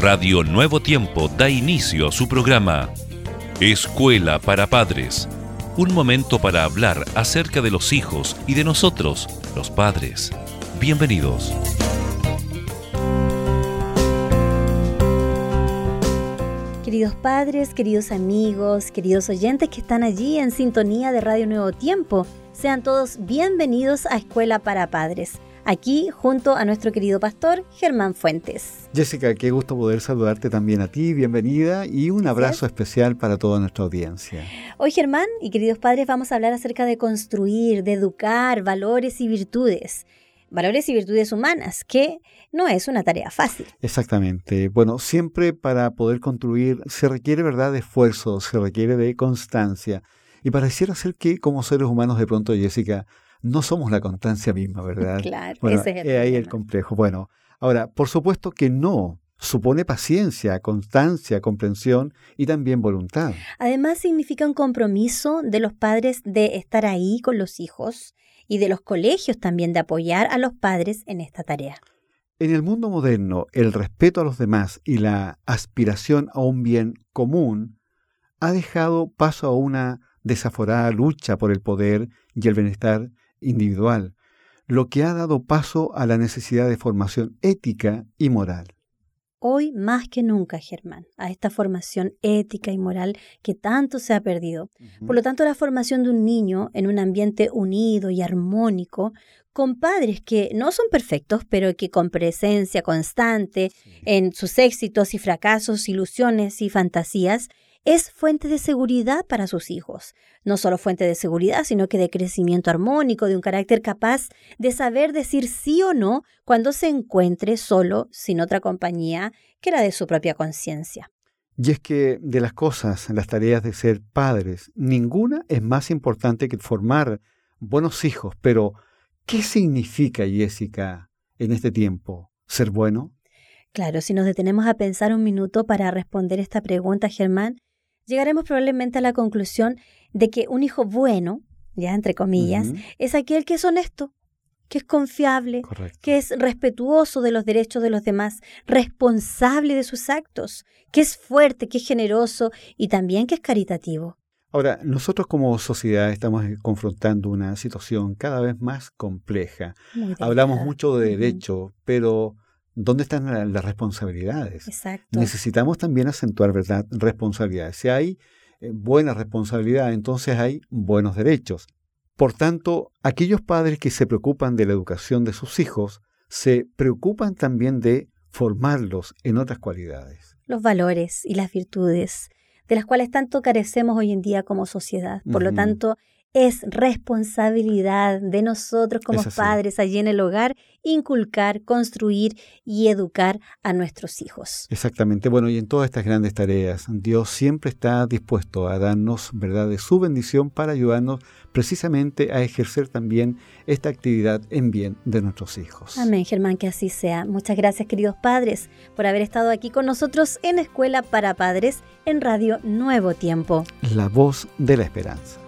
Radio Nuevo Tiempo da inicio a su programa Escuela para Padres. Un momento para hablar acerca de los hijos y de nosotros, los padres. Bienvenidos. Queridos padres, queridos amigos, queridos oyentes que están allí en sintonía de Radio Nuevo Tiempo, sean todos bienvenidos a Escuela para Padres aquí junto a nuestro querido pastor Germán Fuentes. Jessica, qué gusto poder saludarte también a ti, bienvenida y un abrazo especial para toda nuestra audiencia. Hoy Germán y queridos padres vamos a hablar acerca de construir, de educar valores y virtudes. Valores y virtudes humanas, que no es una tarea fácil. Exactamente. Bueno, siempre para poder construir se requiere, ¿verdad?, de esfuerzo, se requiere de constancia. Y pareciera ser que como seres humanos de pronto, Jessica, no somos la constancia misma, ¿verdad? Claro, ese es el ahí el complejo. Bueno, ahora, por supuesto que no. Supone paciencia, constancia, comprensión y también voluntad. Además, significa un compromiso de los padres de estar ahí con los hijos y de los colegios también de apoyar a los padres en esta tarea. En el mundo moderno, el respeto a los demás y la aspiración a un bien común ha dejado paso a una desaforada lucha por el poder y el bienestar individual, lo que ha dado paso a la necesidad de formación ética y moral. Hoy más que nunca, Germán, a esta formación ética y moral que tanto se ha perdido. Por lo tanto, la formación de un niño en un ambiente unido y armónico, con padres que no son perfectos, pero que con presencia constante en sus éxitos y fracasos, ilusiones y fantasías, es fuente de seguridad para sus hijos. No solo fuente de seguridad, sino que de crecimiento armónico, de un carácter capaz de saber decir sí o no cuando se encuentre solo, sin otra compañía que la de su propia conciencia. Y es que de las cosas, las tareas de ser padres, ninguna es más importante que formar buenos hijos. Pero, ¿qué significa, Jessica, en este tiempo, ser bueno? Claro, si nos detenemos a pensar un minuto para responder esta pregunta, Germán, llegaremos probablemente a la conclusión de que un hijo bueno, ya entre comillas, es aquel que es honesto, que es confiable, que es respetuoso de los derechos de los demás, responsable de sus actos, que es fuerte, que es generoso y también que es caritativo. Ahora, nosotros como sociedad estamos confrontando una situación cada vez más compleja. Hablamos mucho de derecho, pero ¿Dónde están las responsabilidades? Exacto. Necesitamos también acentuar, ¿verdad?, responsabilidades. Si hay eh, buena responsabilidad, entonces hay buenos derechos. Por tanto, aquellos padres que se preocupan de la educación de sus hijos, se preocupan también de formarlos en otras cualidades. Los valores y las virtudes, de las cuales tanto carecemos hoy en día como sociedad. Por lo tanto, es responsabilidad de nosotros como padres allí en el hogar inculcar, construir y educar a nuestros hijos. Exactamente. Bueno, y en todas estas grandes tareas, Dios siempre está dispuesto a darnos, ¿verdad?, de su bendición para ayudarnos precisamente a ejercer también esta actividad en bien de nuestros hijos. Amén, Germán, que así sea. Muchas gracias, queridos padres, por haber estado aquí con nosotros en Escuela para Padres en Radio Nuevo Tiempo. La voz de la esperanza.